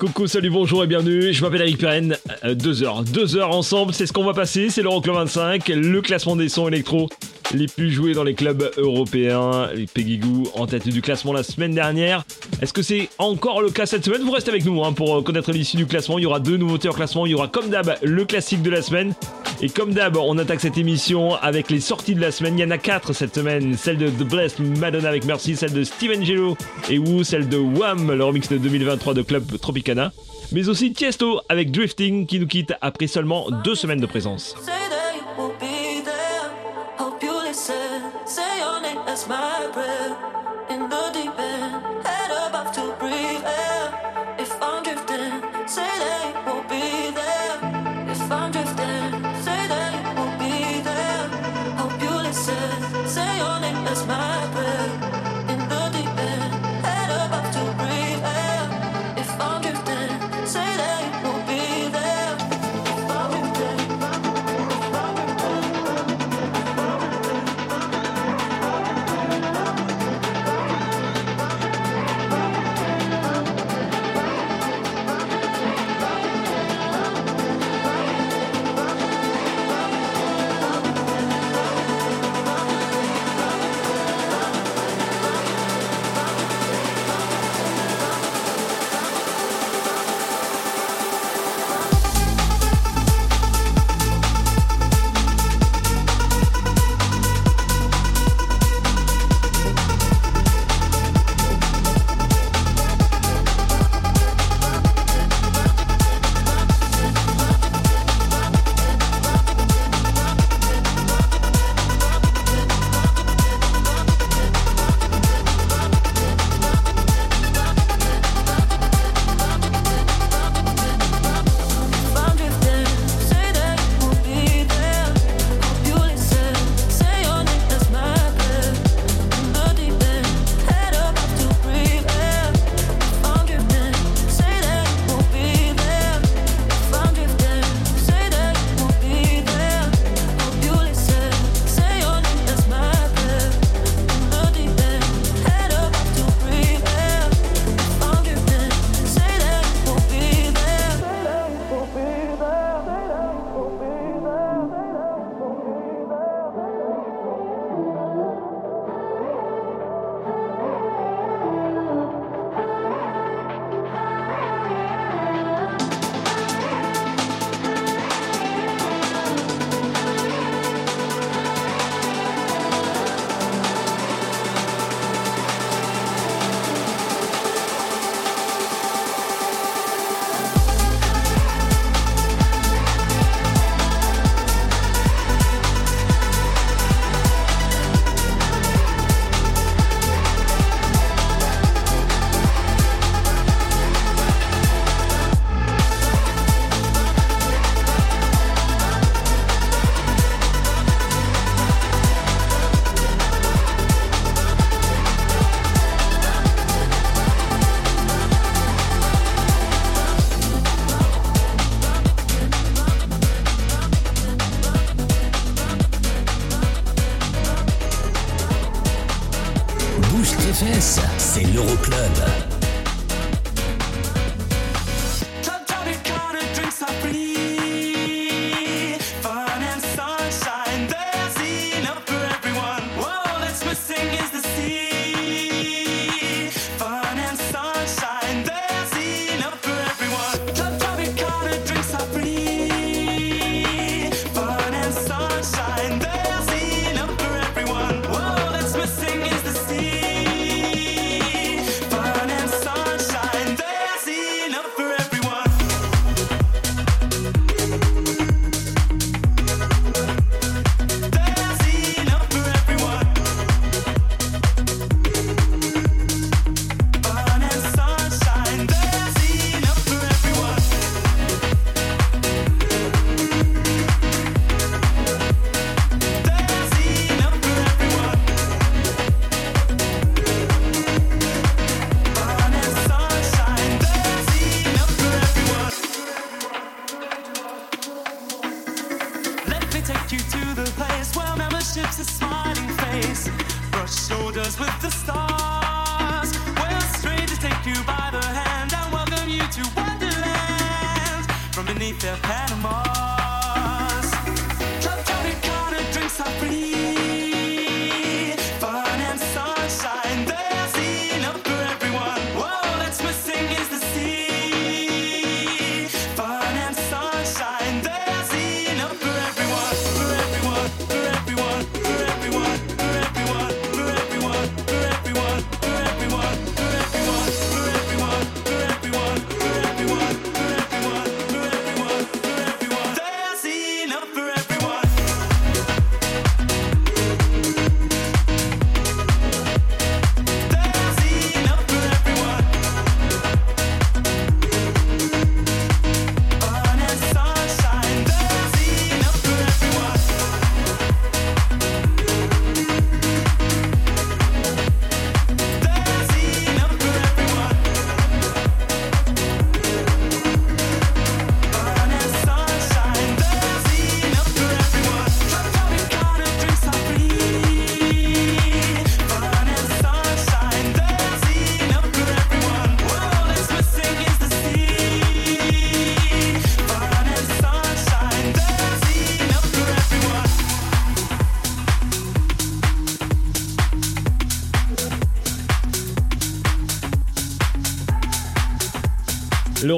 Coucou, salut, bonjour et bienvenue, je m'appelle Eric Pirenne, Euh, deux heures, deux heures ensemble, c'est ce qu'on va passer, c'est l'Euroclub 25, le classement des sons électro les plus joués dans les clubs européens, Peggy Goo en tête du classement la semaine dernière. Est-ce que c'est encore le cas cette semaine? Vous restez avec nous hein, pour euh, connaître l'issue du classement, il y aura deux nouveautés en classement, il y aura comme d'hab le classique de la semaine, et comme d'hab, on attaque cette émission avec les sorties de la semaine. Il y en a quatre cette semaine. Celle de The Blessed Madonna avec Merci, celle de Steven Gelo et Woo, celle de Wham, le remix de 2023 de Club Tropicana. Mais aussi Tiesto avec Drifting qui nous quitte après seulement deux semaines de présence.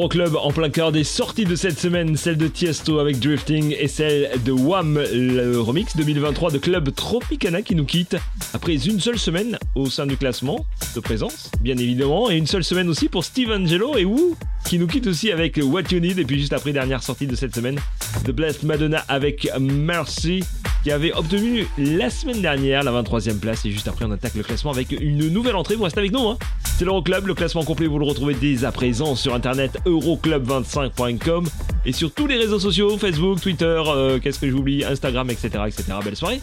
L'Euroclub en plein cœur des sorties de cette semaine, celle de Tiesto avec Drifting et celle de Wham, le remix 2023 de Club Tropicana qui nous quitte après une seule semaine au sein du classement de présence, bien évidemment, et une seule semaine aussi pour Steve Angelo et Woo qui nous quitte aussi avec What You Need. Et puis juste après dernière sortie de cette semaine, The Blessed Madonna avec Mercy qui avait obtenu la semaine dernière la 23e place. Et juste après on attaque le classement avec une nouvelle entrée, vous restez avec nous hein. C'est l'Euroclub, le classement complet vous le retrouvez dès à présent sur internet euroclub25.com et sur tous les réseaux sociaux, Facebook, Twitter, euh, qu'est-ce que j'oublie, Instagram, etc., etc. Belle soirée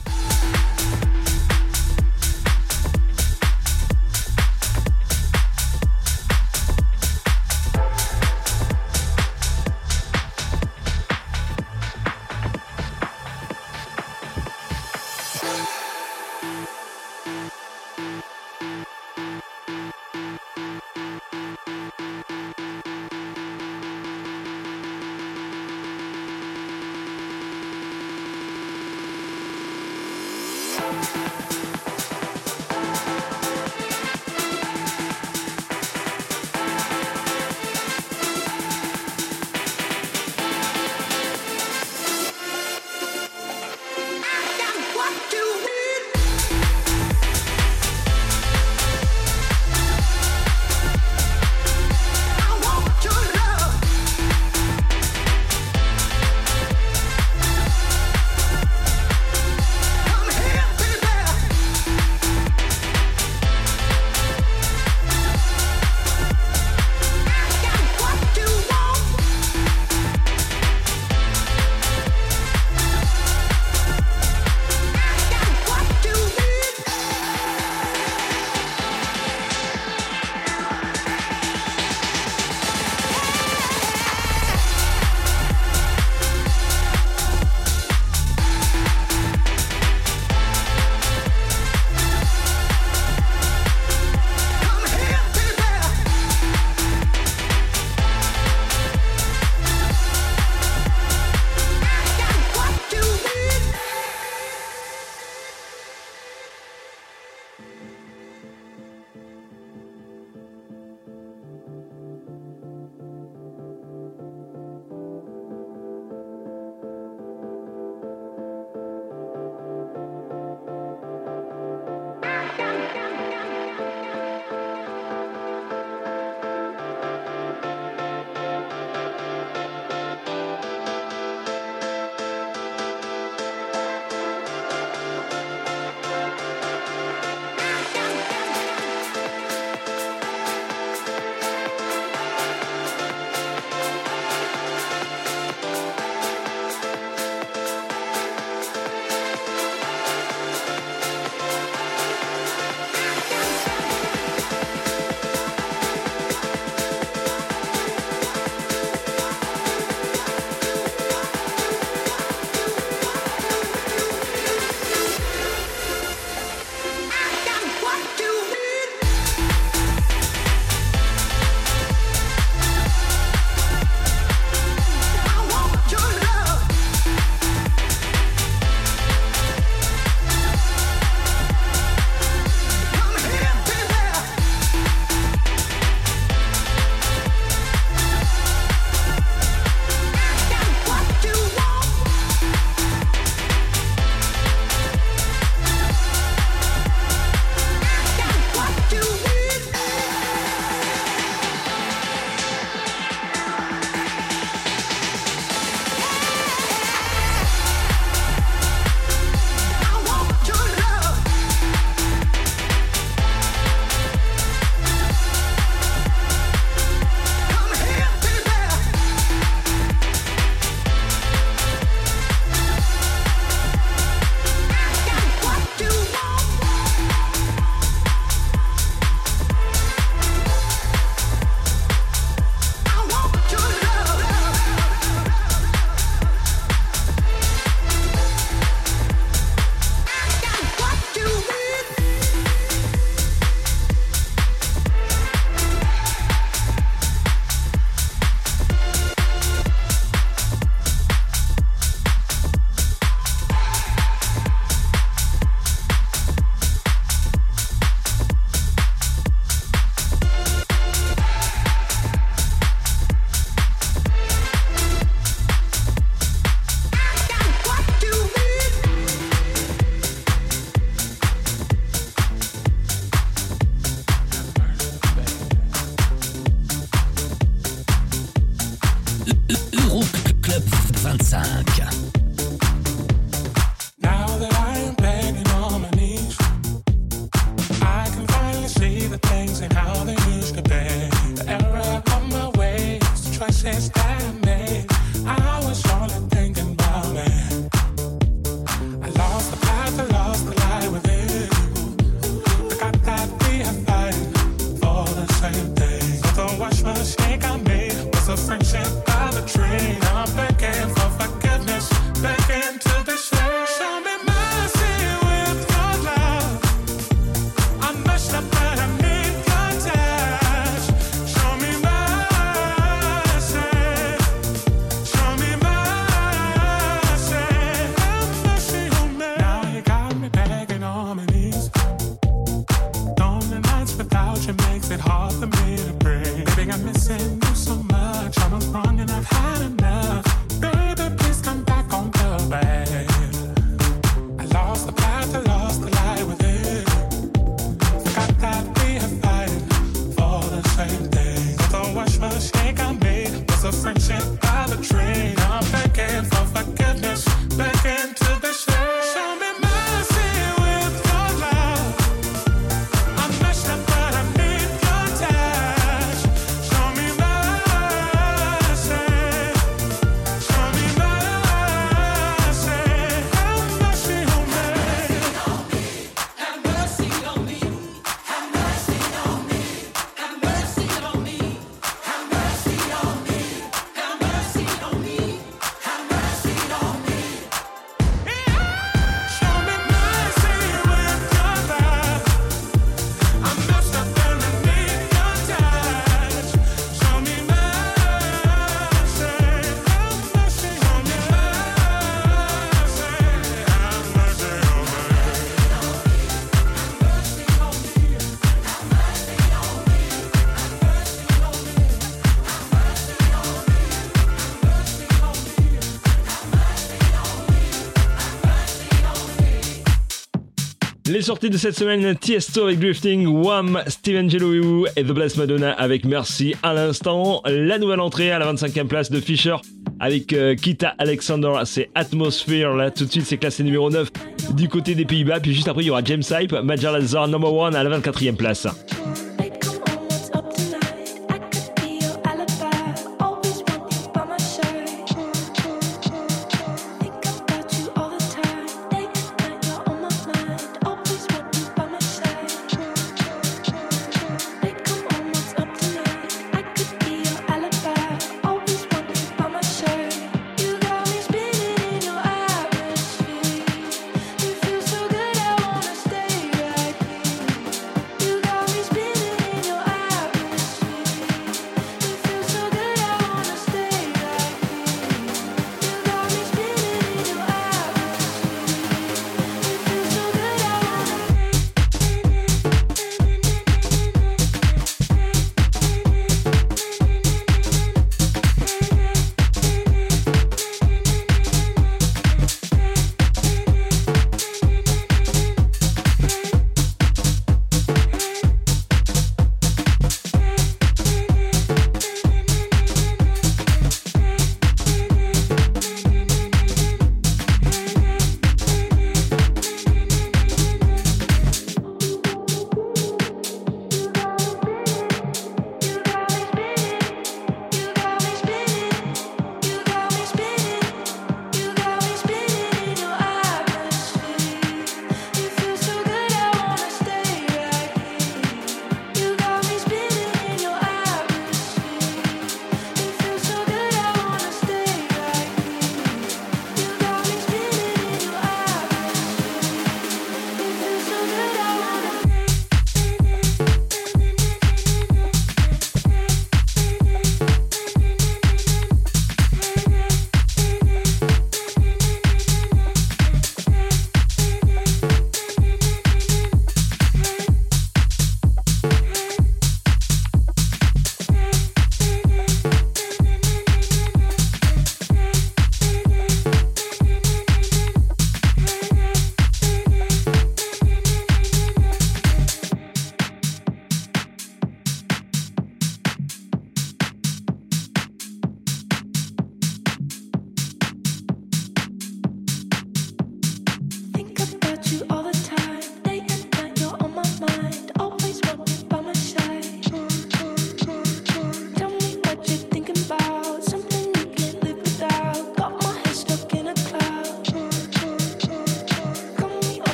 Les sorties de cette semaine, Tiesto avec Drifting, Wham, Steven Gelou et The Blessed Madonna avec Mercy à l'instant. La nouvelle entrée à la 25e place de Fisher avec euh, Kita Alexander, c'est Atmosphere. Là, tout de suite, c'est classé numéro 9 du côté des Pays-Bas. Puis juste après, il y aura James Hype, Major Lazar, number 1 à la 24e place.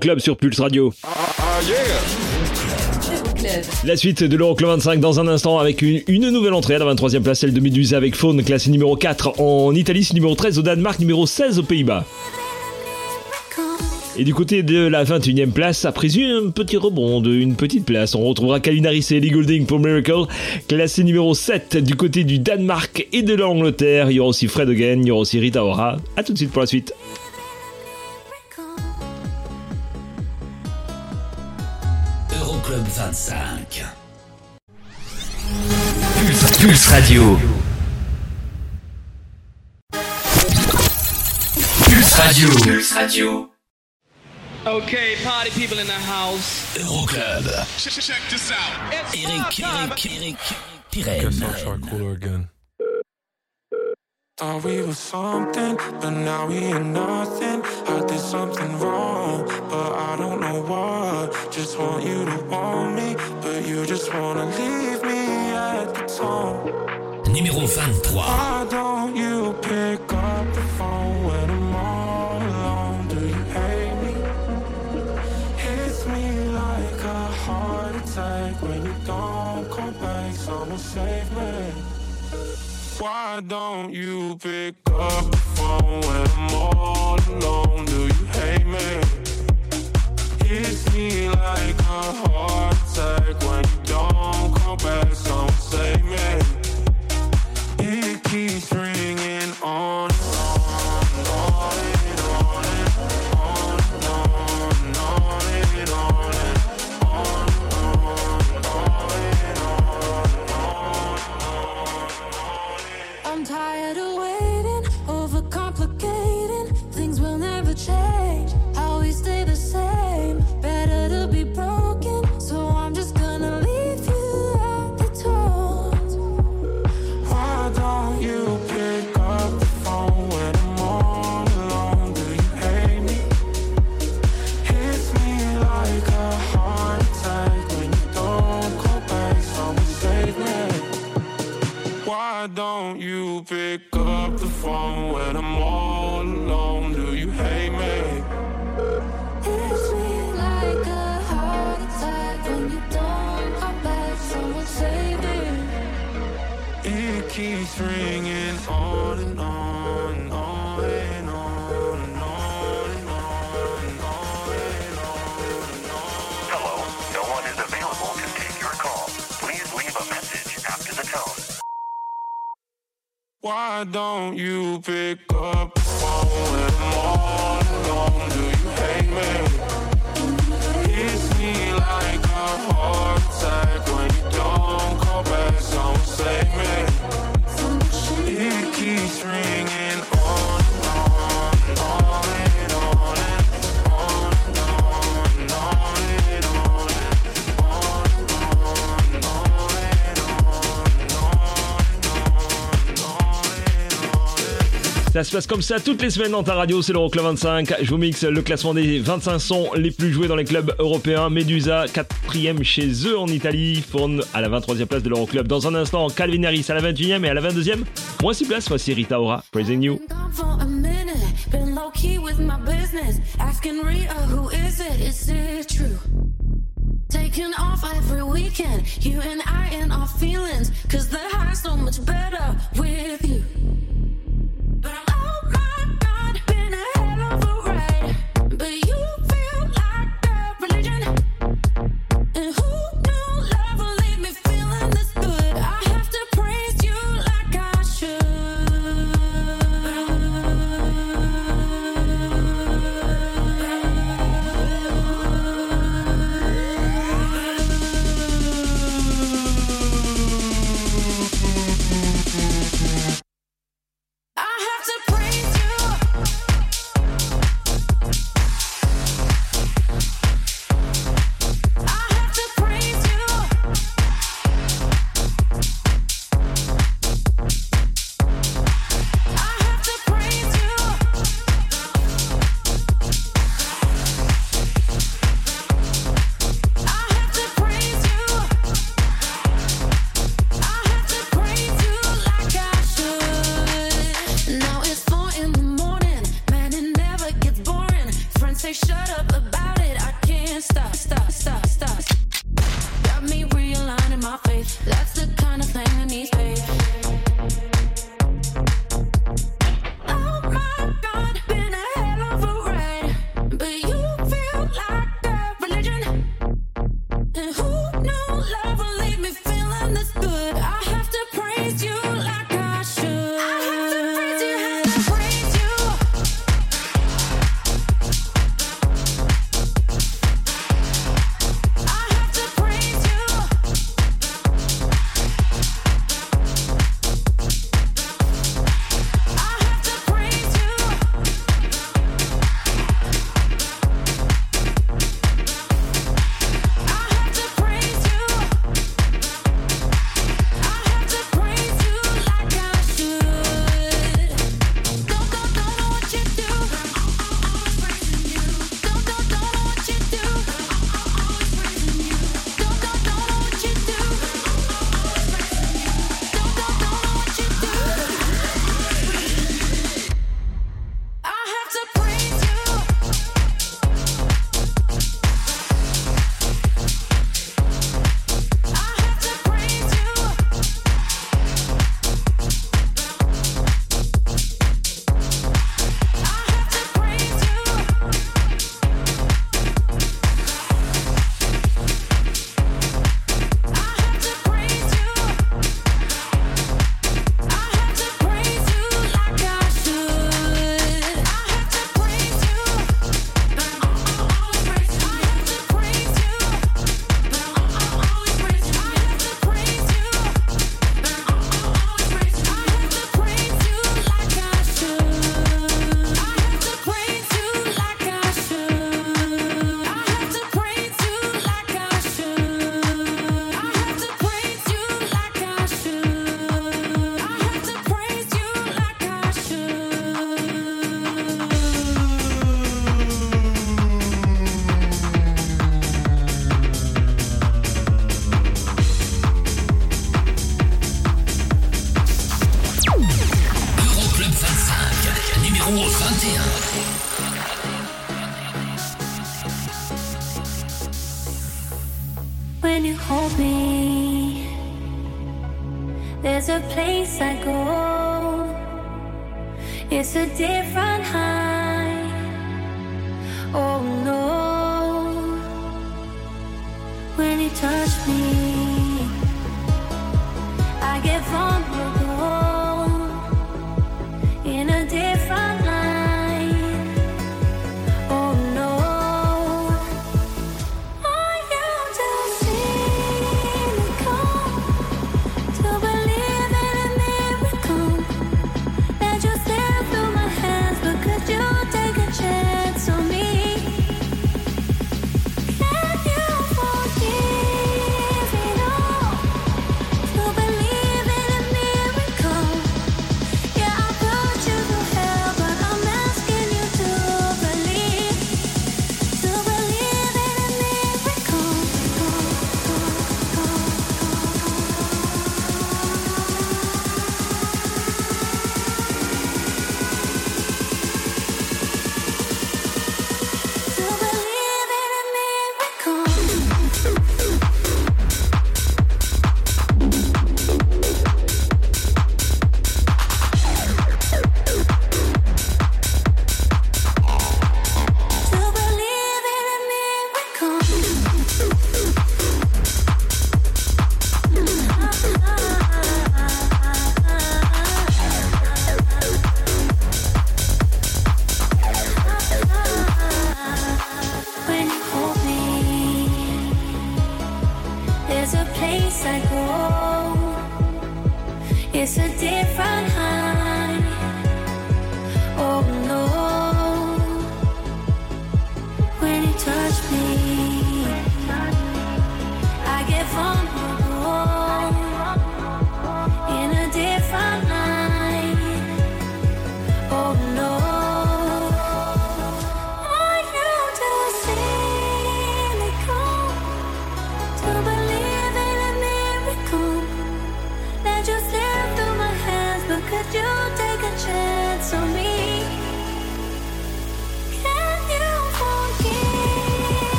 l'Euroclub sur Pulse Radio. La suite de l'Euroclub 25 dans un instant avec une, nouvelle entrée à la 23e place, celle de Médusa avec Faune, classé numéro 4 en Italie, numéro 13 au Danemark, numéro 16 aux Pays-Bas. Et du côté de la 21e place, a pris un petit rebond d'une petite place. On retrouvera Kalinaris et Ellie Goulding pour Miracle, classé numéro 7 du côté du Danemark et de l'Angleterre. Il y aura aussi Fred Again, il y aura aussi Rita Ora. A tout de suite pour la suite. 25. Pulse, Pulse Radio. Pulse Radio. Pulse Radio. Okay, party people in the house. Euroclub. Check, check this out. It's Eric, Eric, Eric, Pirenne. Guess I'll try cooler again. Thought we were something, but now we ain't nothing. I did something wrong, but I don't know what. Just want you to want me, just wanna leave me at the tone. Numéro 23. Why don't you pick up the phone when I'm all alone? Do you hate me? Hits me like a heart attack when you don't come back. Someone save me. Why don't you pick up the phone when I'm all alone? Do you hate me? Hits me like a heart attack when you don't come back. Someone save me. Why don't you pick up the phone when I'm all alone? Do you hate me? Ça se passe comme ça toutes les semaines dans ta radio, c'est l'Euroclub 25. Je vous mixe le classement des 25 sons les plus joués dans les clubs européens. Medusa, 4ème chez eux en Italie, Faune à la 23e place de l'Euroclub. Dans un instant, Calvin Harris à la 21e et à la 22e, moins 6 places, voici Rita Ora, Praising You. Taking off every weekend, you and I and our feelings. Cause the high's so much better with you. But oh my god, been a hell of a ride. But you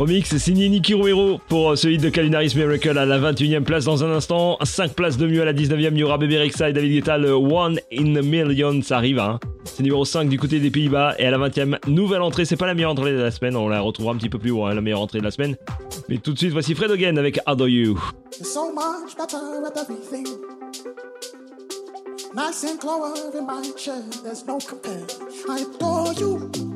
Remix signé Nicky Romero pour euh, ce hit de Calinaris Miracle à la 21e place dans un instant. 5 places de mieux à la 19e. Il y aura Bébé Rexa et David Guetta. Le One in a Million, ça arrive. Hein. C'est numéro 5 du côté des Pays-Bas. Et à la 20e, nouvelle entrée. C'est pas la meilleure entrée de la semaine. On la retrouvera un petit peu plus haut, hein, la meilleure entrée de la semaine. Mais tout de suite, voici Fred Hogan avec How Do I adore you.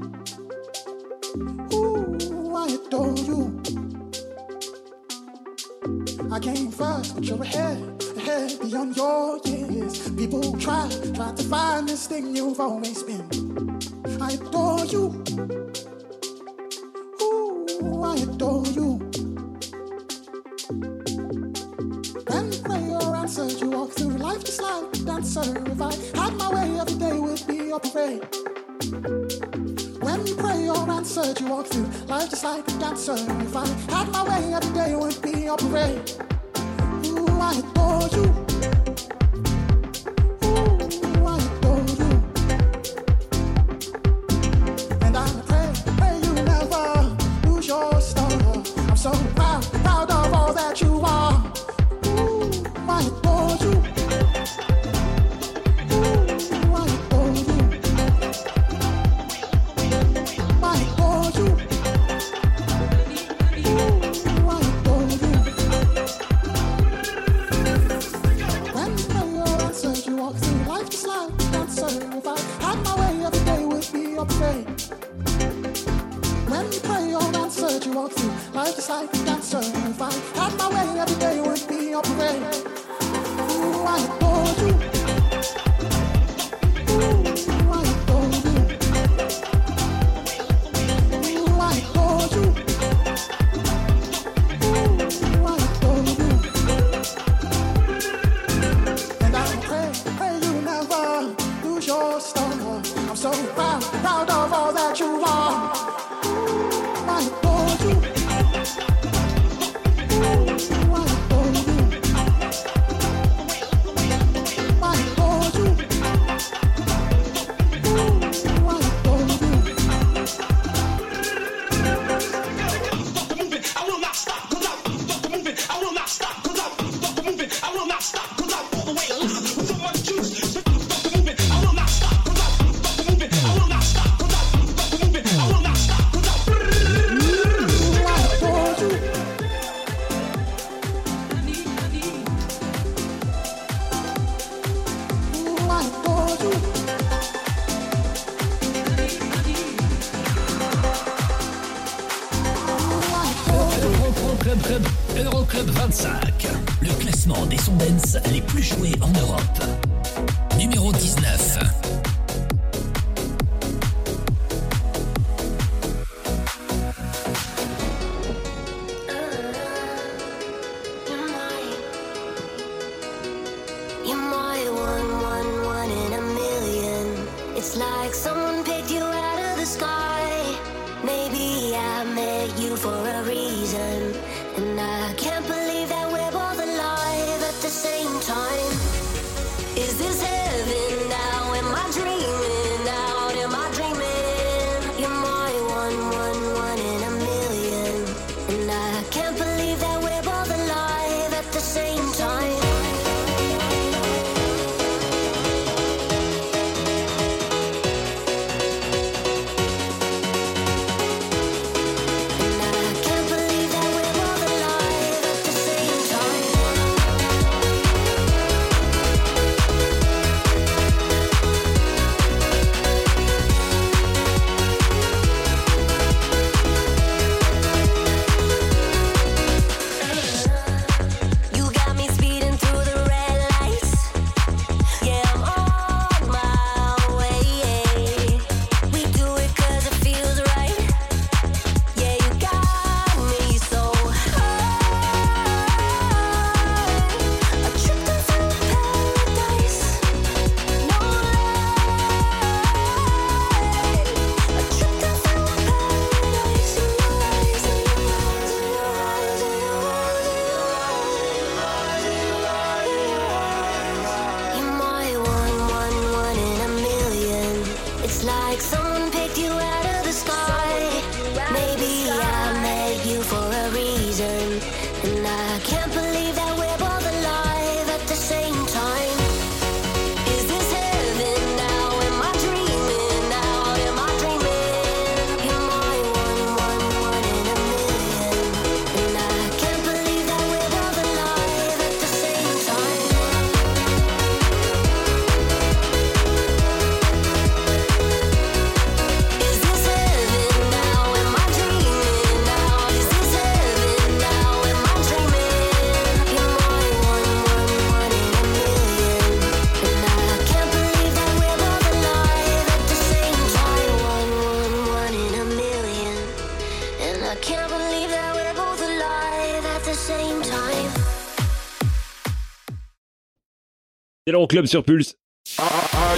club sur Pulse. Ah, ah.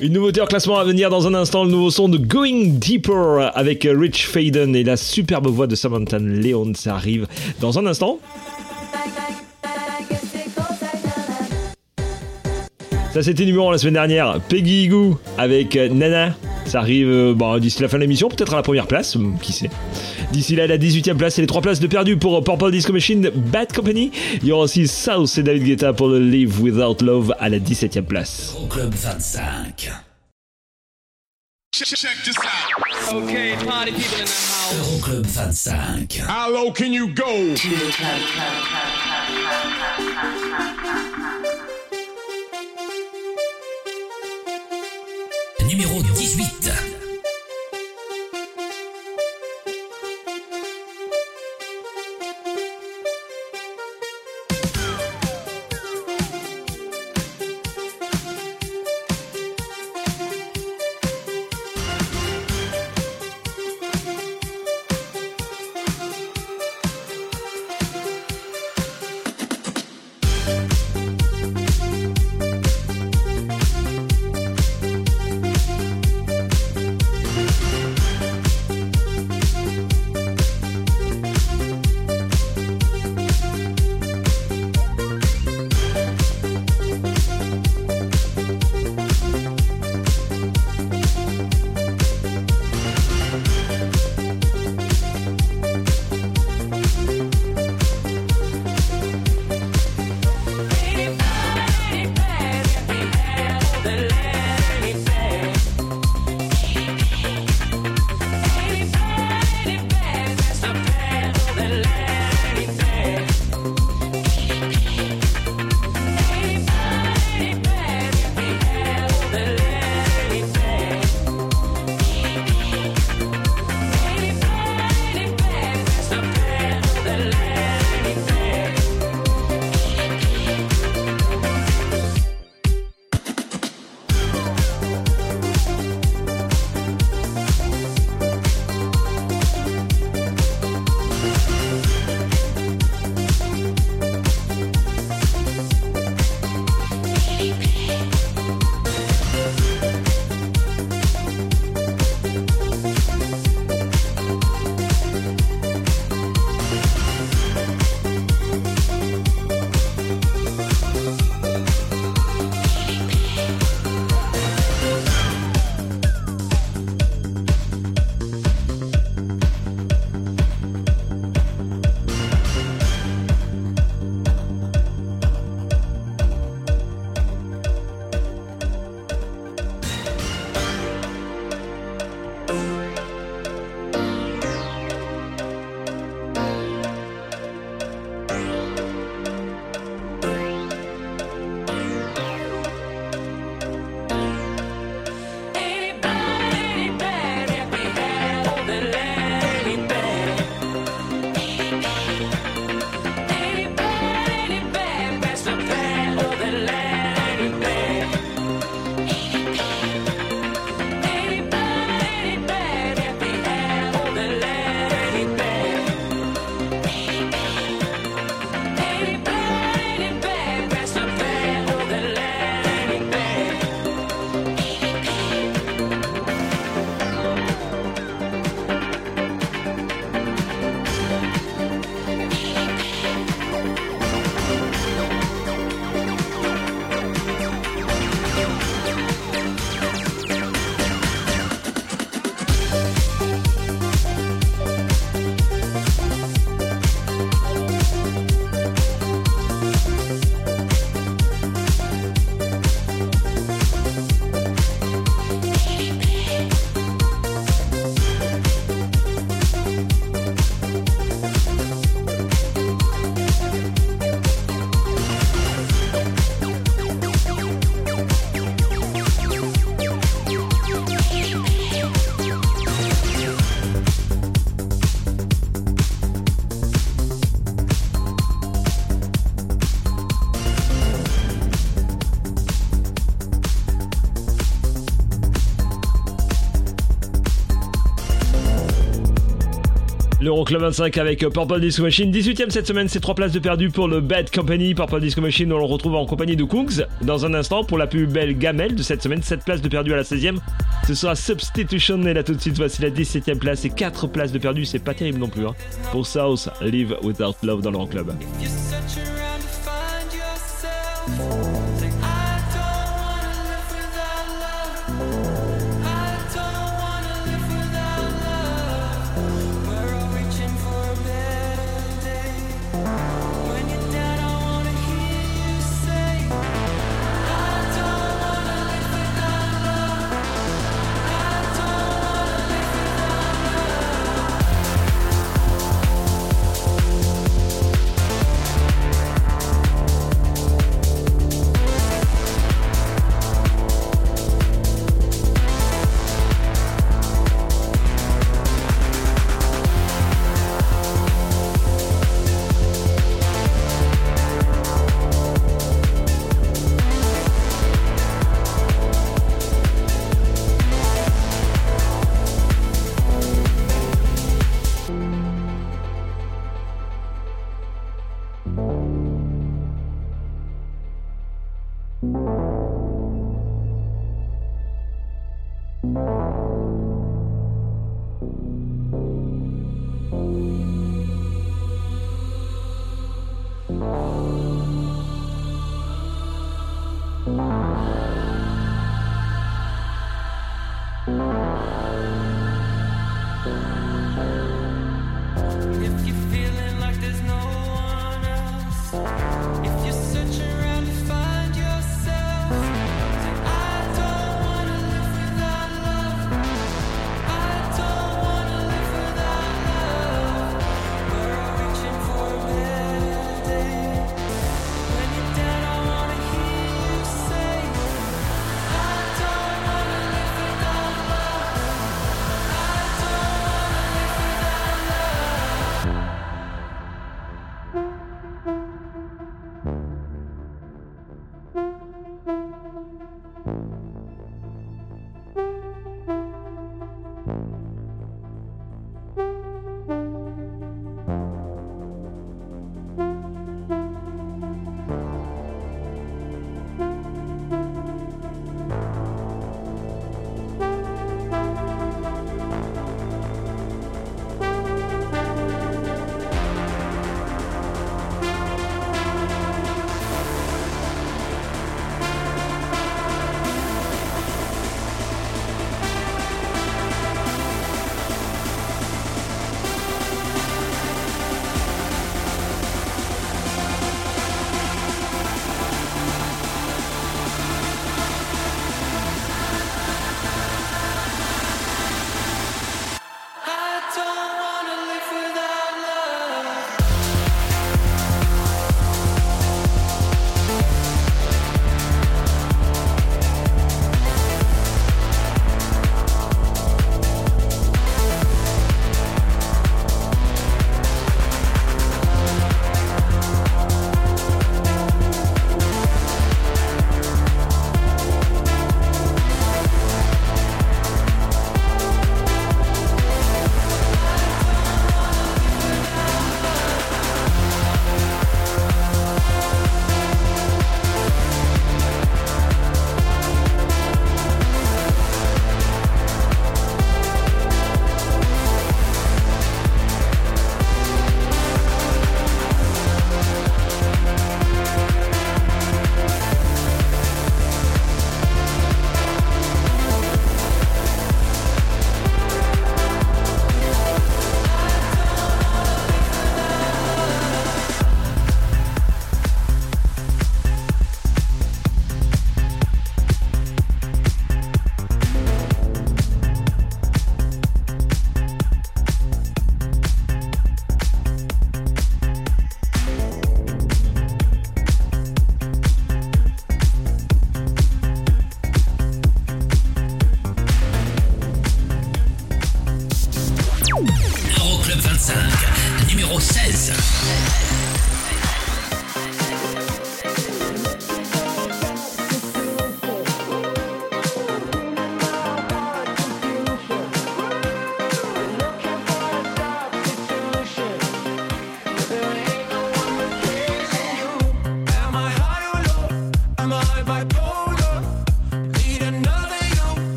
Une nouveauté en classement à venir dans un instant, le nouveau son de Going Deeper avec euh, Rich Faden et la superbe voix de Samantha Leon. Ça arrive dans un instant. Ça c'était numéro la semaine dernière, Peggy Goo avec euh, Nana. Ça arrive bon, d'ici la fin de l'émission, peut-être à la première place, hum, qui sait. D'ici là, la 18 e place et les 3 places de perdu pour euh, Purple Disco Machine, Bad Company. Il y aura aussi South et David Guetta pour le Live Without Love à la 17 e place. Au Club 25. Check, check this out. Okay, party people in the house. Euroclub 25. How low can you go? Numéro 18. l'Euroclub 25 avec euh, Purple Disco Machine. 18ème cette semaine, c'est 3 places de perdu pour le Bad Company. Purple Disco Machine, on le retrouve en compagnie de Kungs dans un instant pour la plus belle gamelle de cette semaine. 7 places de perdu à la 16ème. Ce sera Substitution et là tout de suite, voici la 17ème place et 4 places de perdu. C'est pas terrible non plus. Hein. Pour South, Live Without Love dans l'Euroclub.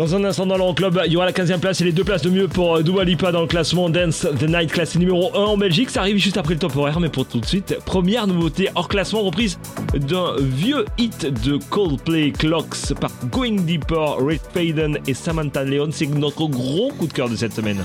Dans un instant dans club, il y aura la 15e place et les deux places de mieux pour euh, Dualipa dans le classement Dance the Night classé numéro 1 en Belgique. Ça arrive juste après le temporaire, mais pour tout de suite, première nouveauté hors classement reprise d'un vieux hit de Coldplay Clocks par Going Deeper, Rick Faden et Samantha Leon. C'est notre gros coup de cœur de cette semaine.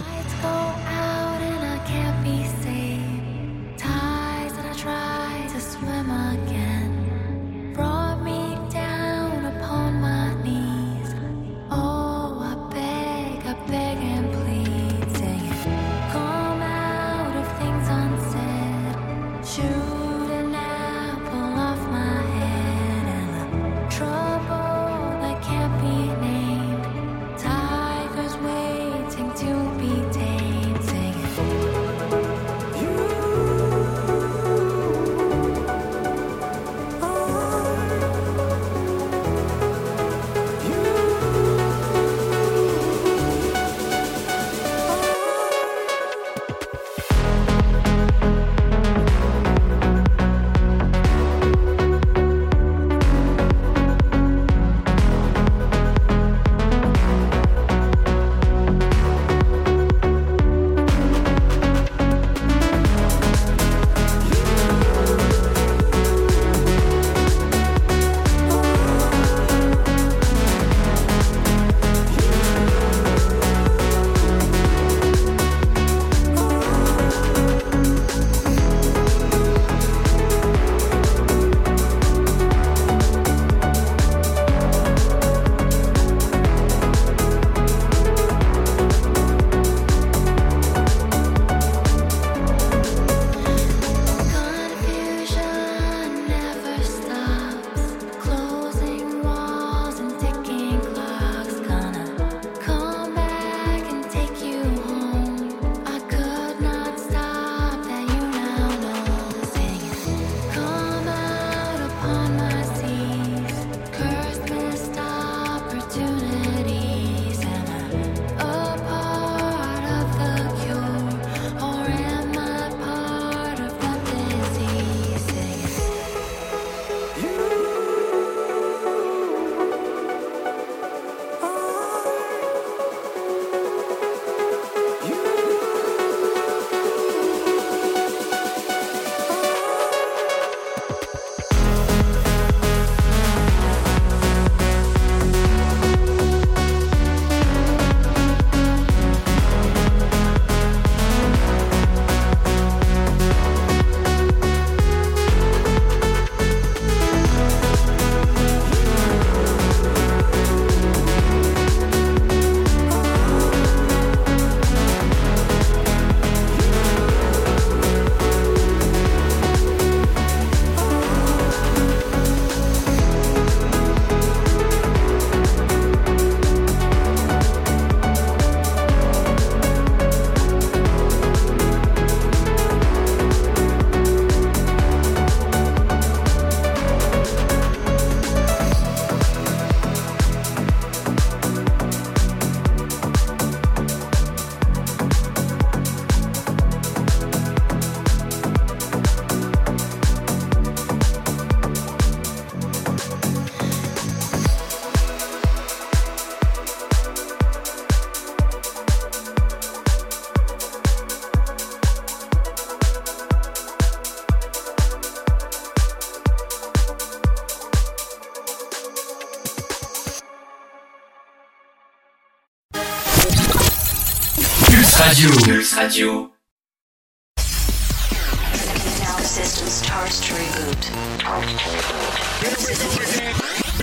Radio.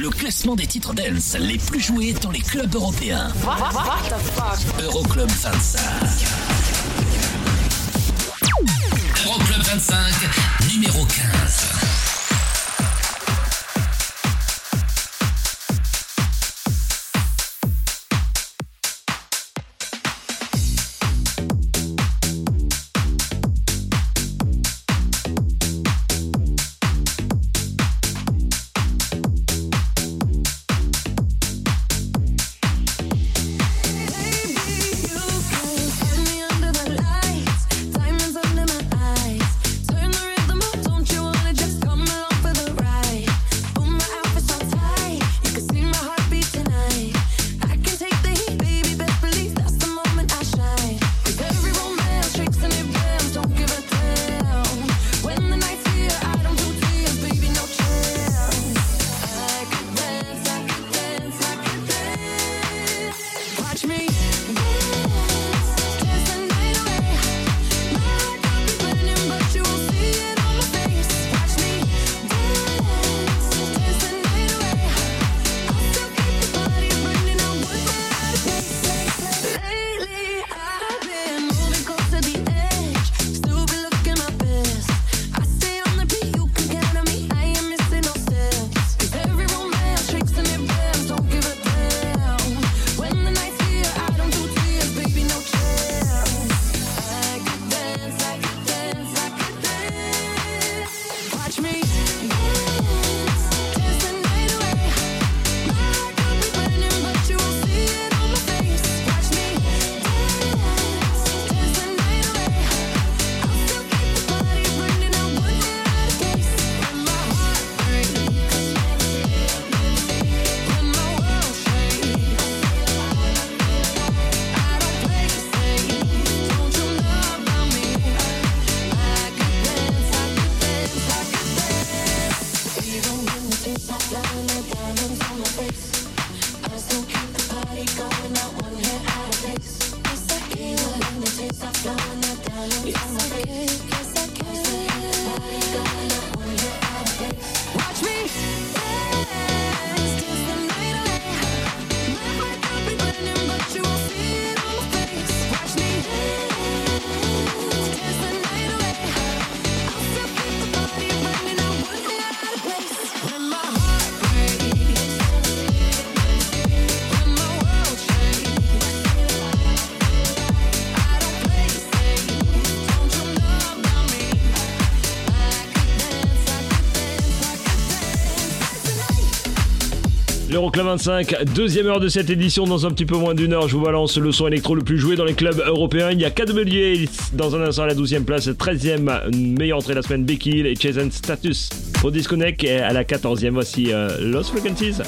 Le classement des titres dance les plus joués dans les clubs européens. Euroclub 25. Euroclub 25, deuxième heure de cette édition. Dans un petit peu moins d'une heure, je vous balance le son électro le plus joué dans les clubs européens. Il y a Cadmelier dans un instant à la 12e place, 13e meilleure entrée de la semaine, Becky Hill et Chasen Status. Au Disconnect et à la 14e, voici euh, Los Frequencies.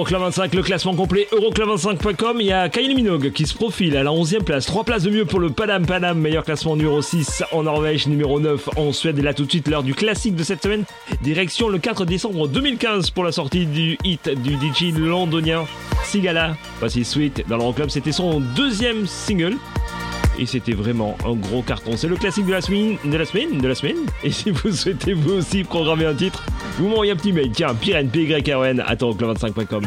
L'Euroclub 25, le classement complet Euroclub25.com. Il y a Kylie Minogue qui se profile à la 11e place. 3 places de mieux pour le Panam Panam, meilleur classement numéro 6 en Norvège, numéro 9 en Suède. Et là tout de suite, l'heure du classique de cette semaine. Direction le 4 décembre 2015 pour la sortie du hit du DJ londonien Sigala. Voici Sweet dans l'Euroclub. C'était son deuxième single. Et c'était vraiment un gros carton. C'est le classique de la semaine, de la semaine, de la semaine. Et si vous souhaitez vous aussi programmer un titre, vous m'envoyez un petit mail, tiens, pyren, p y r 25com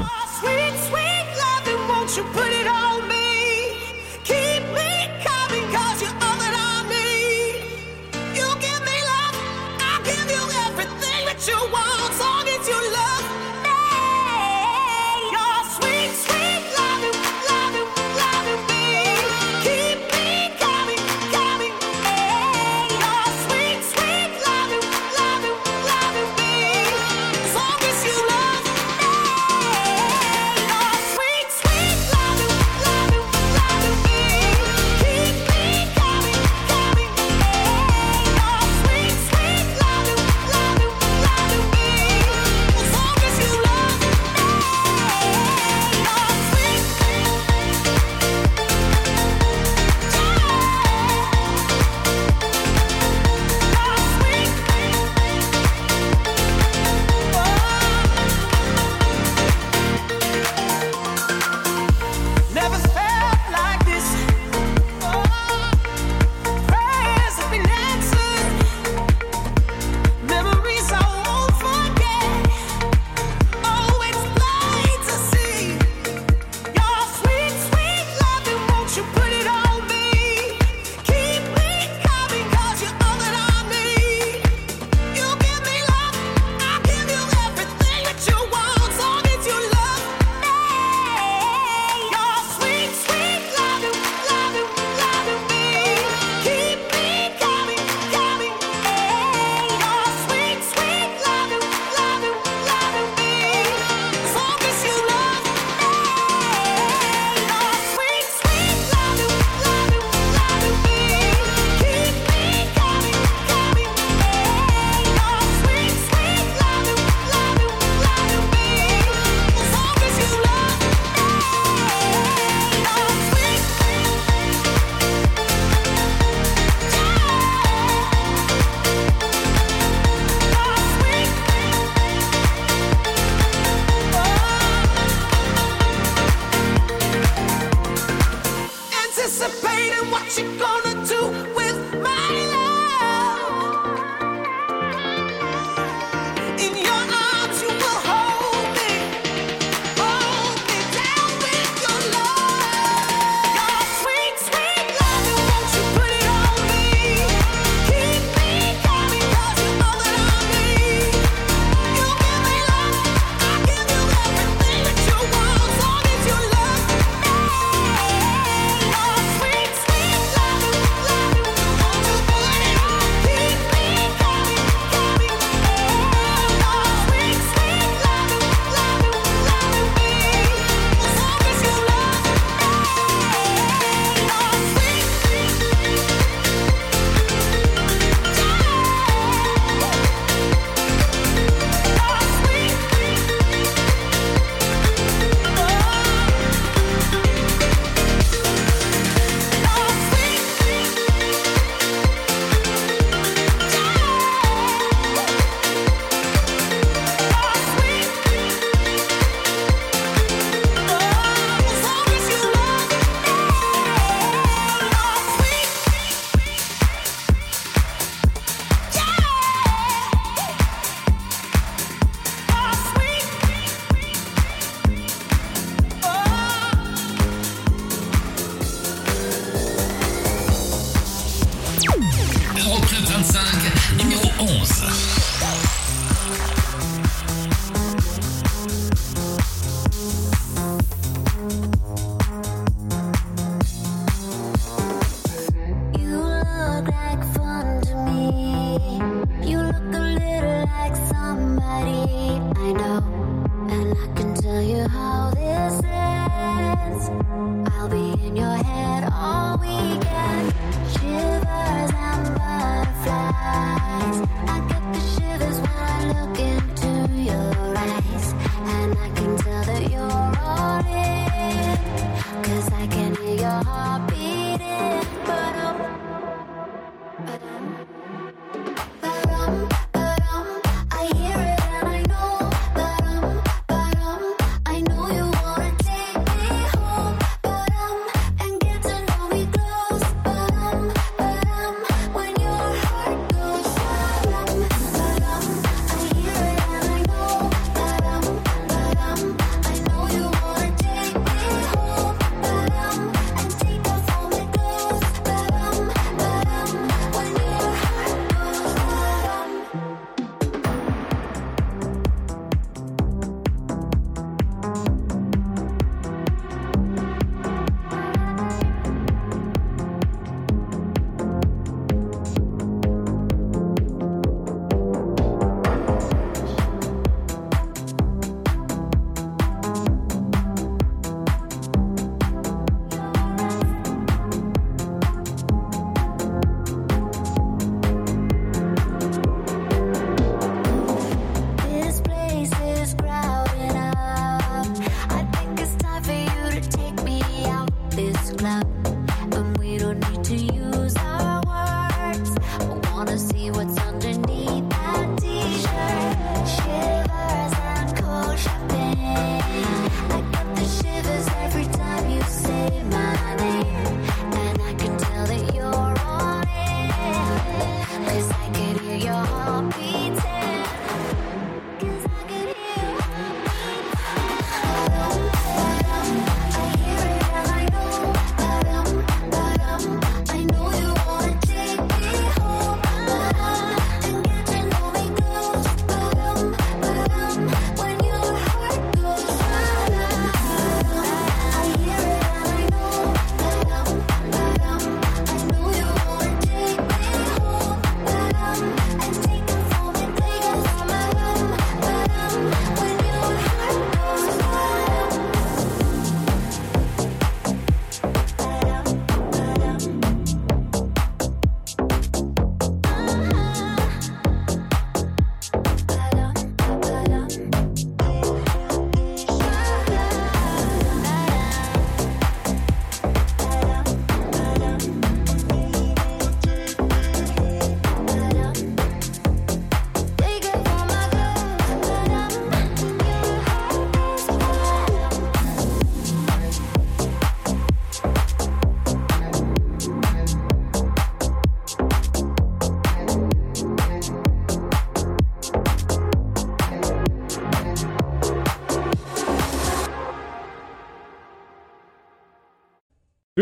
25, numéro 11.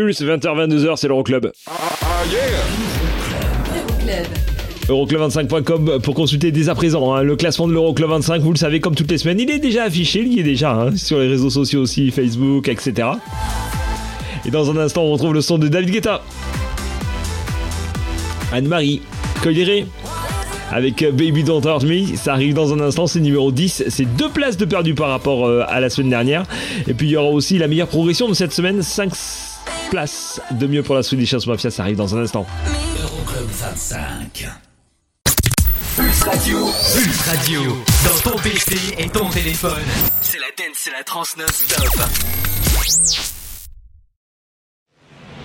Pulse, 20h, 22h, c'est l'Euroclub. Euroclub. Euroclub25.com pour consulter dès à présent hein, le classement de l'Euroclub 25. Vous le savez, comme toutes les semaines, il est déjà affiché, il y est déjà hein, sur les réseaux sociaux aussi, Facebook, etc. Et dans un instant, on retrouve le son de David Guetta. Anne-Marie, Collier avec Baby Don't Hurt Me, ça arrive dans un instant, c'est numéro 10, c'est deux places de perdu par rapport euh, à la semaine dernière. Et puis il y aura aussi la meilleure progression de cette semaine, 5 places de mieux pour la Swedish House Mafia, ça arrive dans un instant. Euroclub 25. Pulse Radio. Pulse Radio. Dans ton PC et ton téléphone. C'est la dance, c'est la trans non-stop.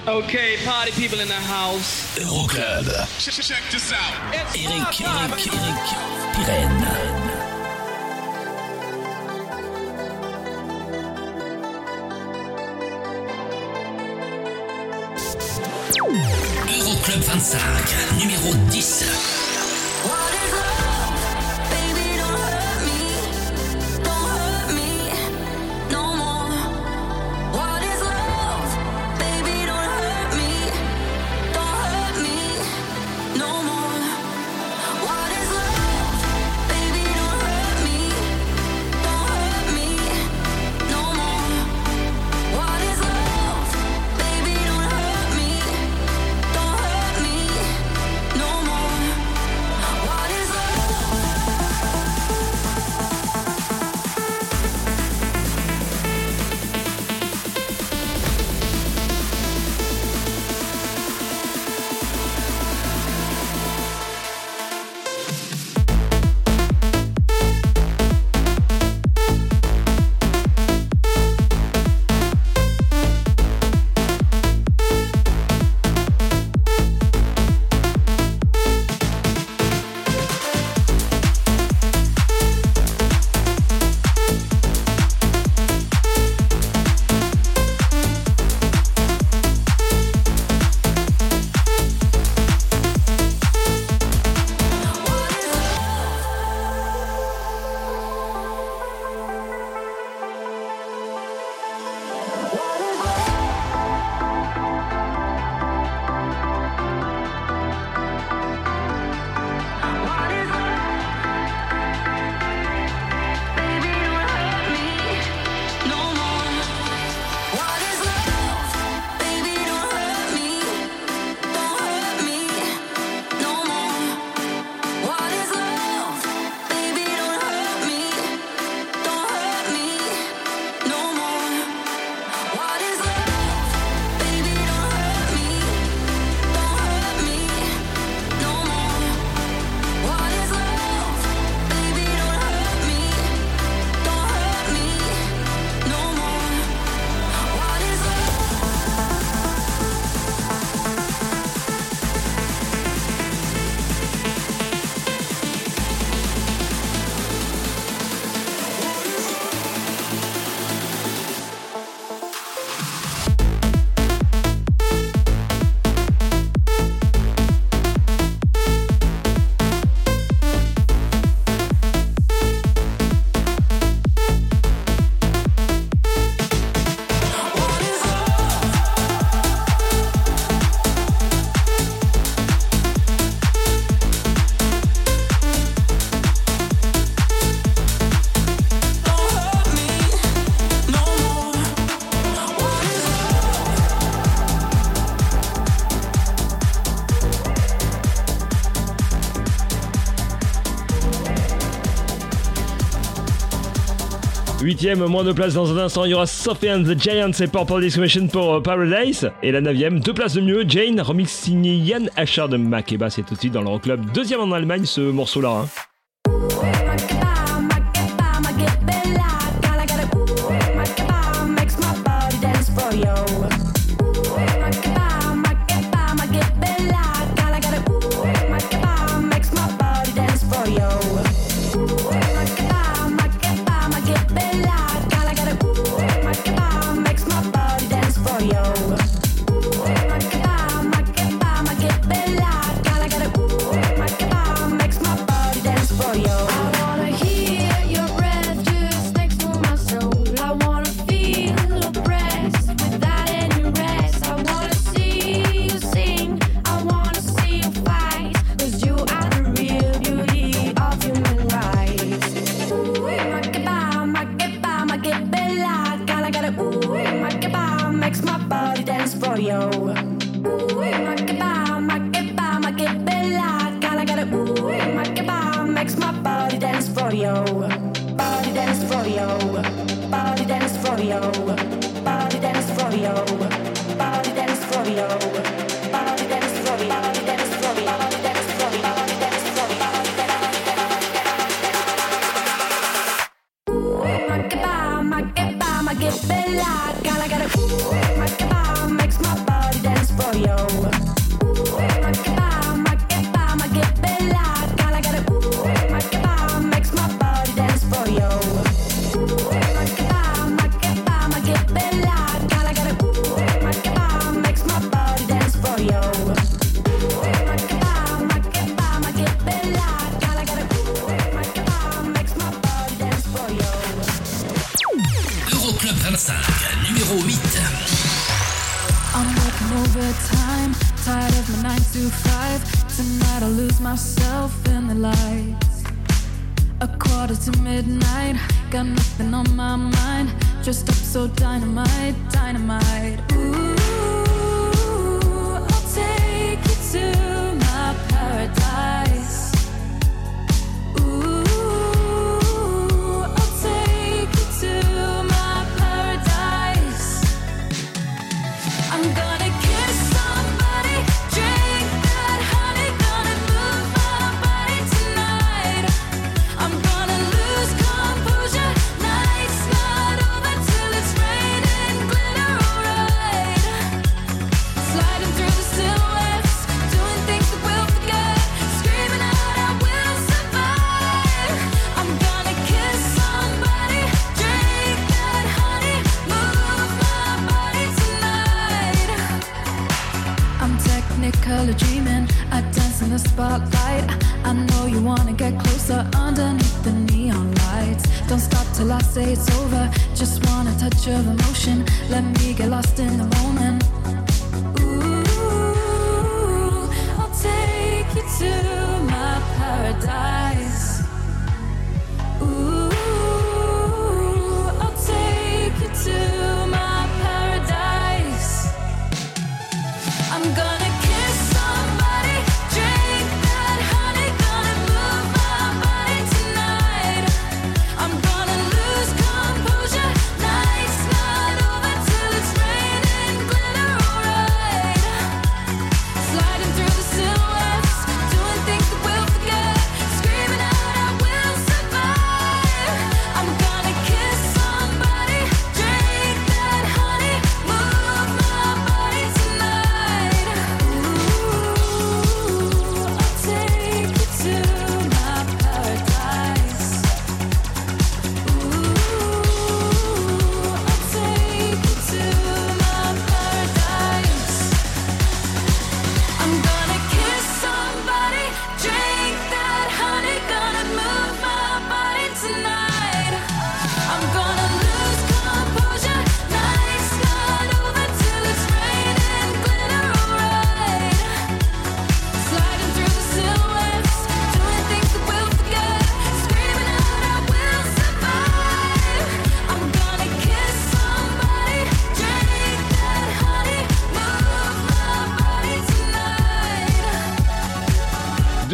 Okay, party people in the house. Euroclub. Check, check this out. Eric, Eric, Eric, Pirenne. Euroclub 25, numéro 10. Huitième, moins de places dans un instant, il y aura Sophie and the Giants et Purple Discrimination pour euh, Paradise. Et la neuvième, deux places de mieux, Jane, remix signé Yann Asher de Makeba, c'est tout de dans l'Euroclub. Deuxième en Allemagne, ce morceau-là. hein.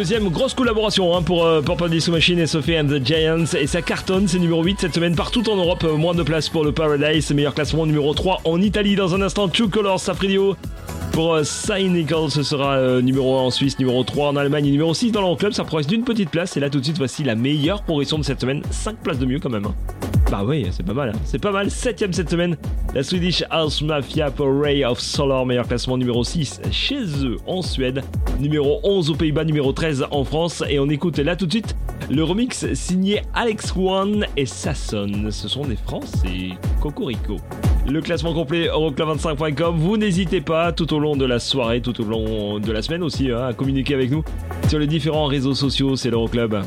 Deuxième grosse collaboration hein, pour euh, Purple Machine et Sophie and the Giants. Et ça cartonne, c'est numéro 8 cette semaine partout en Europe. Euh, moins de place pour le Paradise. Meilleur classement numéro 3 en Italie. Dans un instant, Two Colors, Saprilio. Pour euh, Cynical, ce sera euh, numéro 1 en Suisse, numéro 3 en Allemagne et numéro 6 dans l'Euroclub. Ça progresse d'une petite place. Et là, tout de suite, voici la meilleure progression de cette semaine. 5 places de mieux quand même. Hein. Bah oui, c'est pas mal. C'est pas mal. Septième cette semaine, la Swedish House Mafia pour Ray of Solar, meilleur classement numéro 6 chez eux en Suède, numéro 11 aux Pays-Bas, numéro 13 en France. Et on écoute là tout de suite le remix signé Alex One et Sasson. Ce sont des Français. Cocorico. Le classement complet euroclub25.com. Vous n'hésitez pas tout au long de la soirée, tout au long de la semaine aussi, hein, à communiquer avec nous sur les différents réseaux sociaux. C'est l'Euroclub.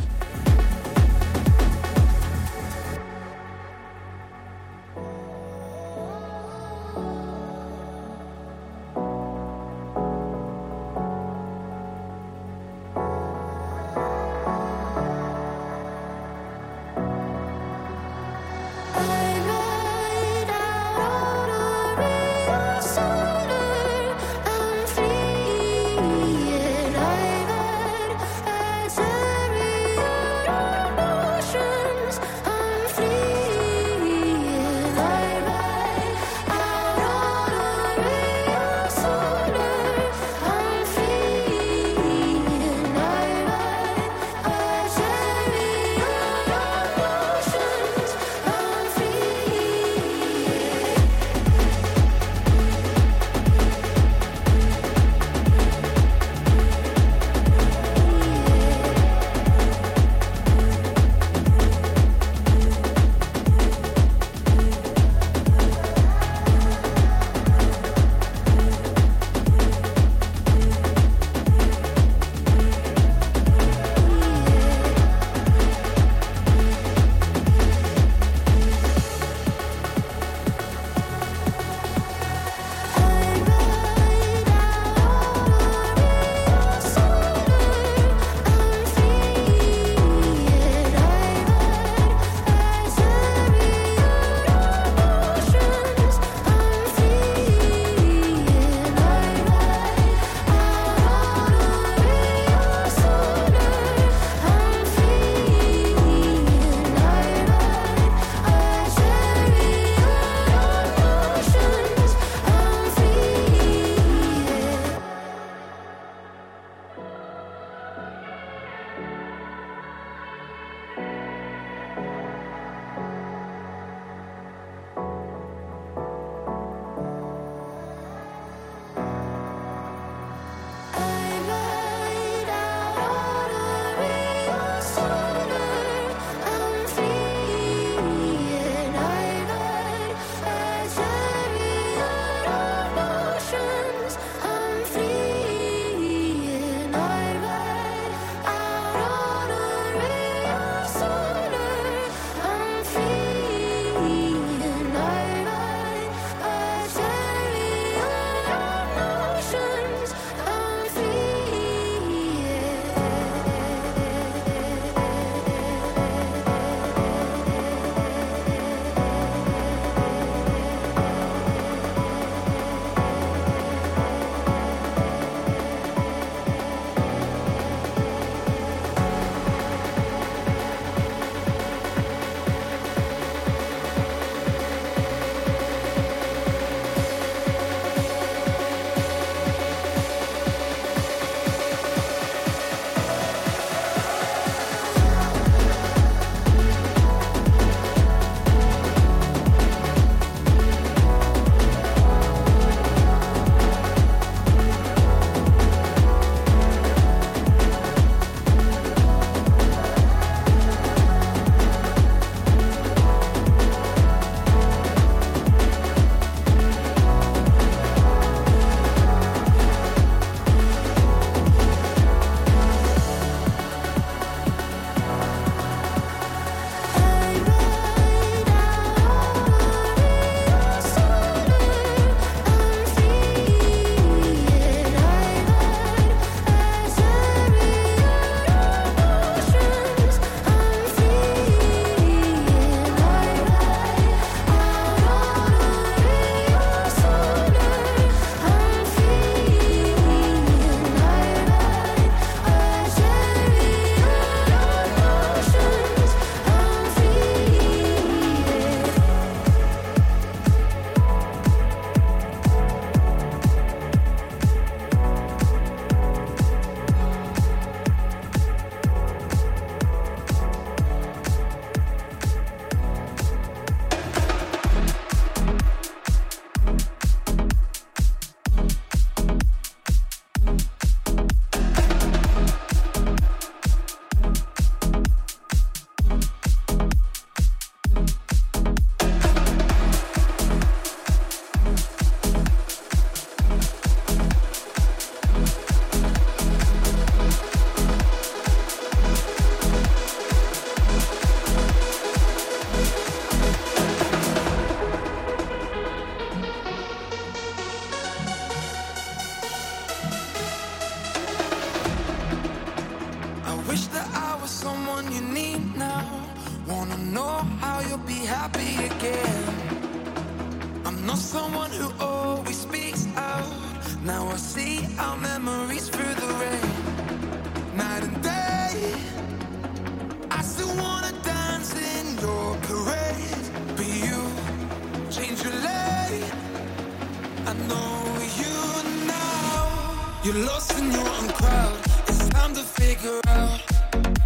You're lost in your own crowd. It's time to figure out.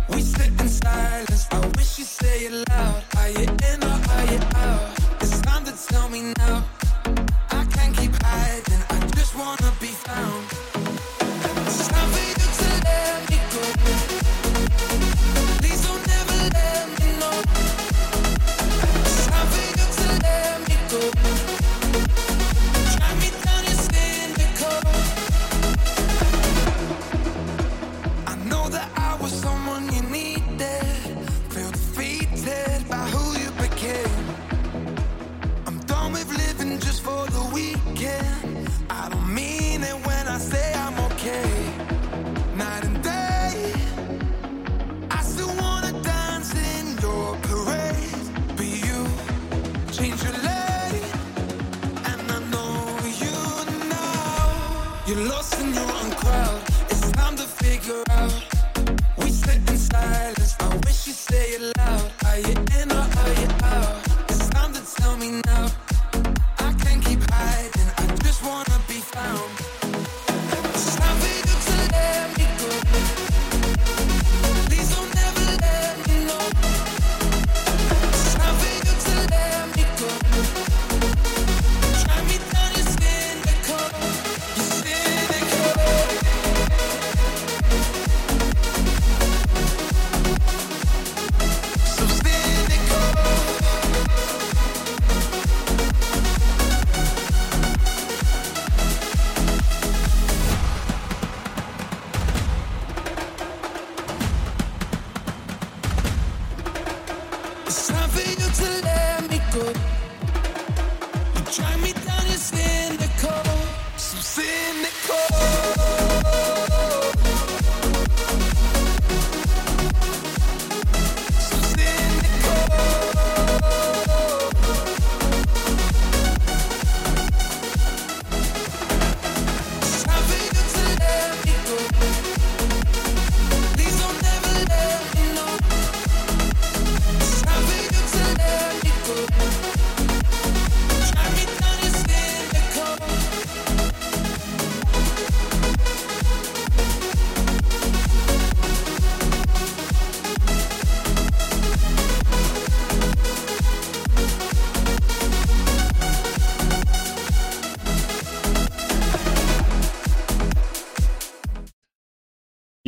We sit in silence. I wish you'd say it loud. Are you in or are you out? It's time to tell me now.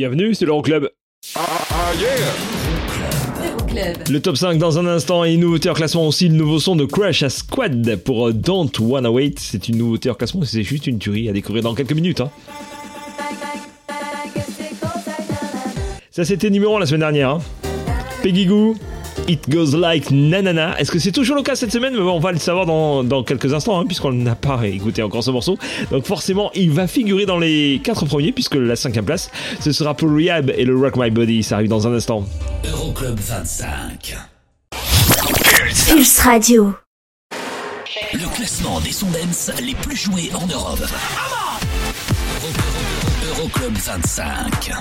Bienvenue, c'est l'Euroclub. Euroclub. Le top 5 dans un instant et une nouveauté en classement aussi, le nouveau son de Crash à Squad pour euh, Don't Wanna Wait. C'est une nouveauté en classement, c'est juste une tuerie à découvrir dans quelques minutes. hein. Ça c'était numéro 1 la semaine dernière. hein. Peggy Goo, It Goes Like Nanana. Est-ce que c'est toujours le cas cette semaine? Mais bon, On va le savoir dans, dans quelques instants, hein, puisqu'on n'a pas écouté encore ce morceau. Donc forcément, il va figurer dans les 4 premiers, puisque la cinquième place, ce sera pour Rehab et le Rock My Body. Ça arrive dans un instant. Euroclub 25. Pulse Radio. Le classement des sons les plus joués en Europe. Euro- Euroclub 25.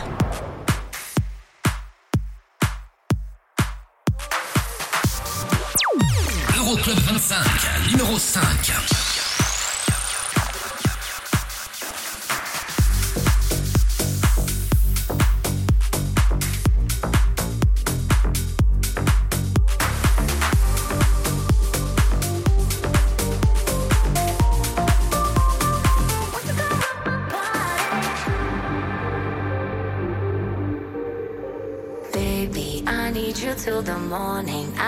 Euroclub 25, numéro 5. Baby, I need you till the morning.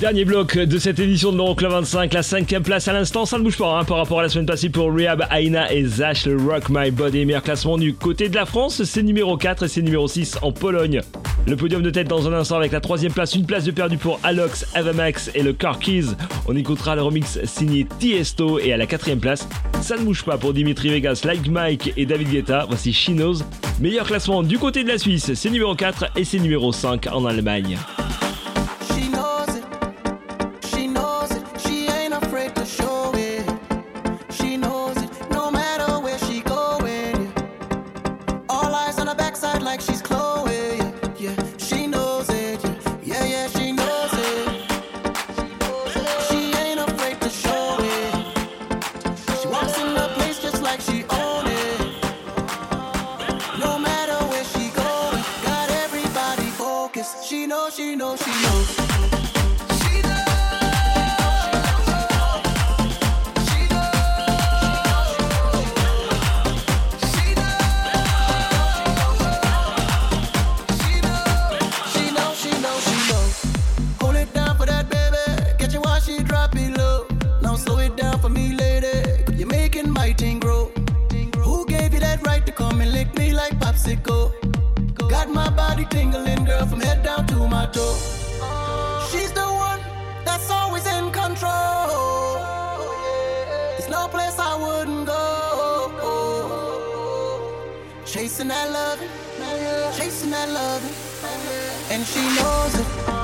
Dernier bloc de cette édition de l'Euroclub 25, la cinquième place à l'instant, ça ne bouge pas hein, par rapport à la semaine passée pour Rehab, Aina et Zach, le Rock My Body, meilleur classement du côté de la France, c'est numéro 4 et c'est numéro 6 en Pologne. Le podium de tête dans un instant avec la troisième place, une place de perdu pour Alox, Avamax et le Car Keys. On écoutera le remix signé Tiesto et à la quatrième place, ça ne bouge pas pour Dimitri Vegas, Like Mike et David Guetta, voici She Knows. Meilleur classement du côté de la Suisse, c'est numéro 4 et c'est numéro 5 en Allemagne. Tingling, girl, from head down to my toe. She's the one that's always in control. There's no place I wouldn't go. Chasing that love, chasing that love, and she knows it.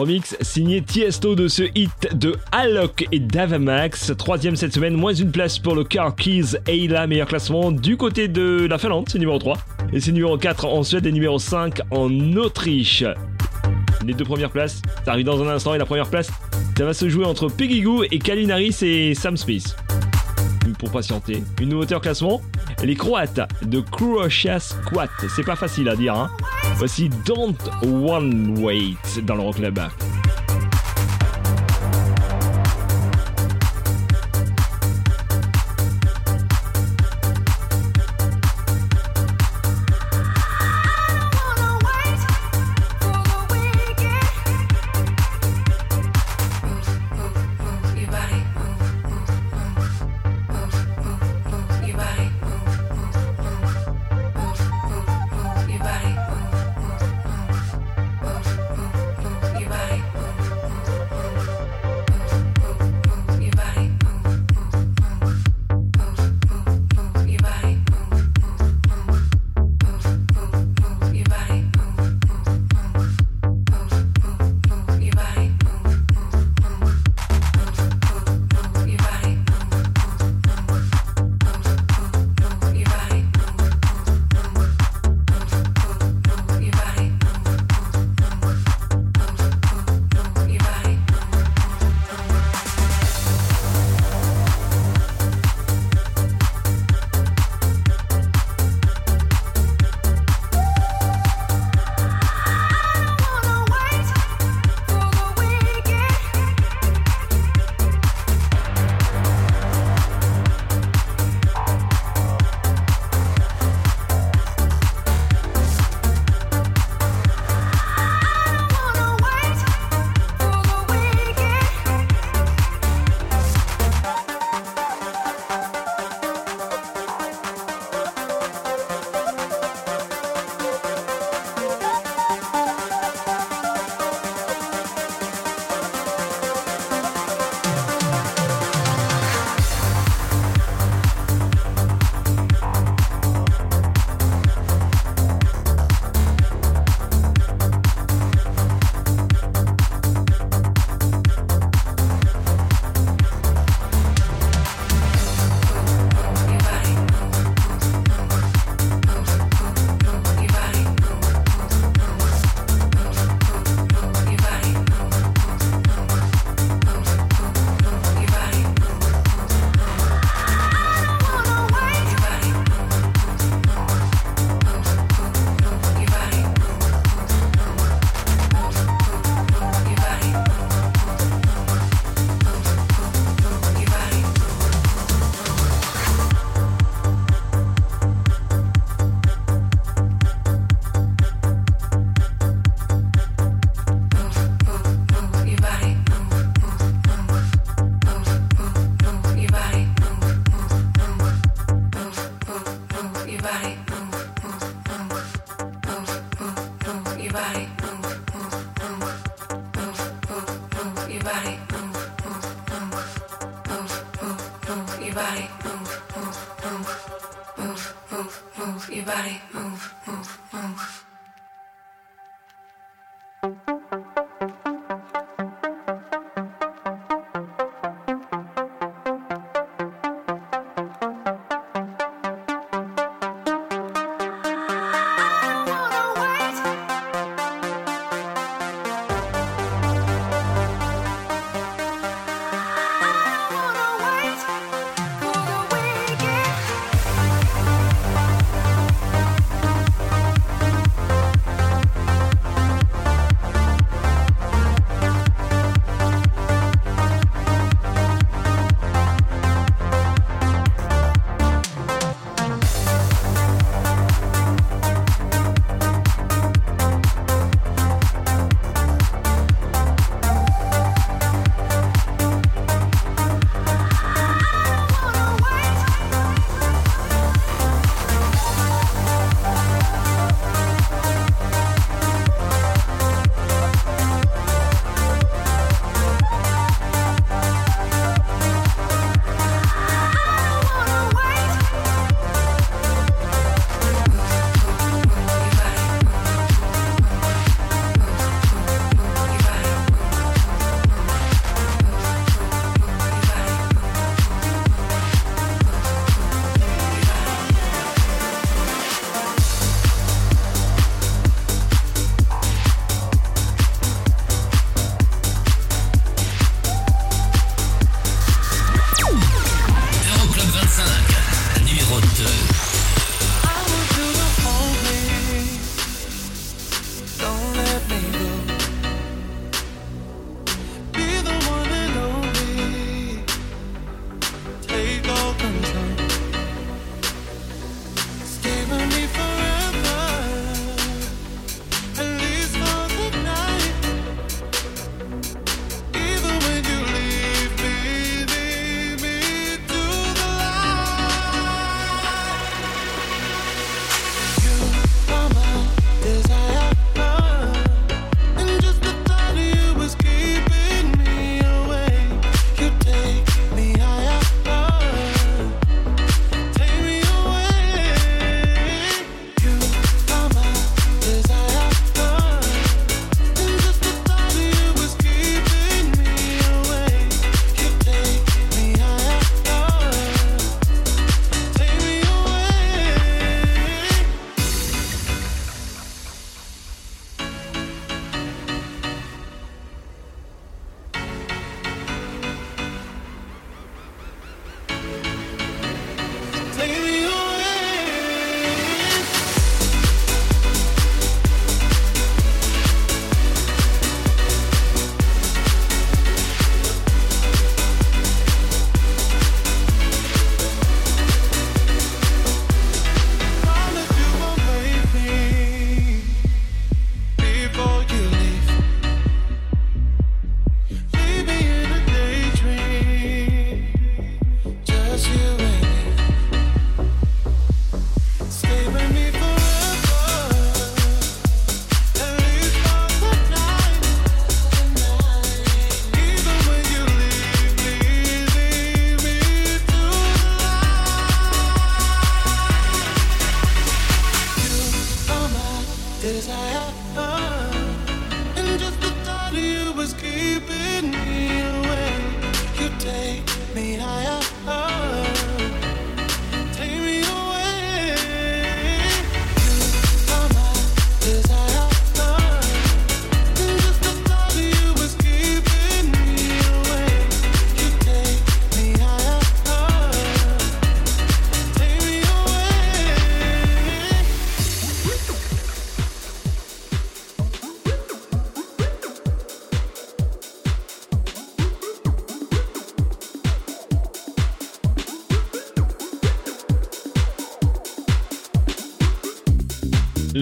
Remix signé Tiesto de ce hit de Alok et Davamax. Troisième cette semaine, moins une place pour le Car Keys Eila, meilleur classement du côté de la Finlande, c'est numéro 3. Et c'est numéro 4 en Suède et numéro 5 en Autriche. Les deux premières places, ça arrive dans un instant et la première place, ça va se jouer entre Peggy Goo et Calvin Harris et Sam Smith. Pour patienter, une nouveauté en classement, les Croates de Croatia Squat. C'est pas facile à dire, hein. Voici Don't One Wait dans l'Euroclub. Your body,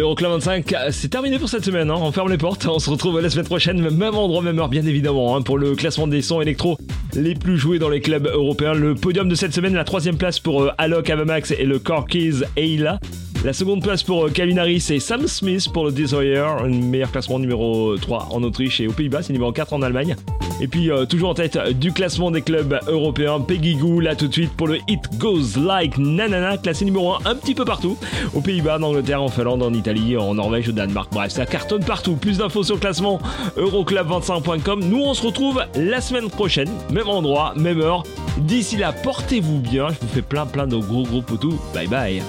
Euroclub25, c'est terminé pour cette semaine. Hein. On ferme les portes. On se retrouve la semaine prochaine, même endroit, même heure, bien évidemment, hein, pour le classement des sons électro les plus joués dans les clubs européens. Le podium de cette semaine, la troisième place pour euh, Alok, Avamax et le Corkies Eila. La seconde place pour euh, Calvin Harris et Sam Smith pour le Desire. Un meilleur classement numéro 3 en Autriche et aux Pays-Bas, c'est numéro 4 en Allemagne. Et puis euh, toujours en tête du classement des clubs européens, Peggy Goo, là tout de suite pour le It Goes Like Nanana, classé numéro 1 un petit peu partout, aux Pays-Bas, en Angleterre, en Finlande, en Italie, en Norvège, au Danemark, bref, ça cartonne partout. Plus d'infos sur le classement euroclub25.com. Nous on se retrouve la semaine prochaine, même endroit, même heure. D'ici là, portez-vous bien, je vous fais plein plein de gros gros poutous. Bye bye.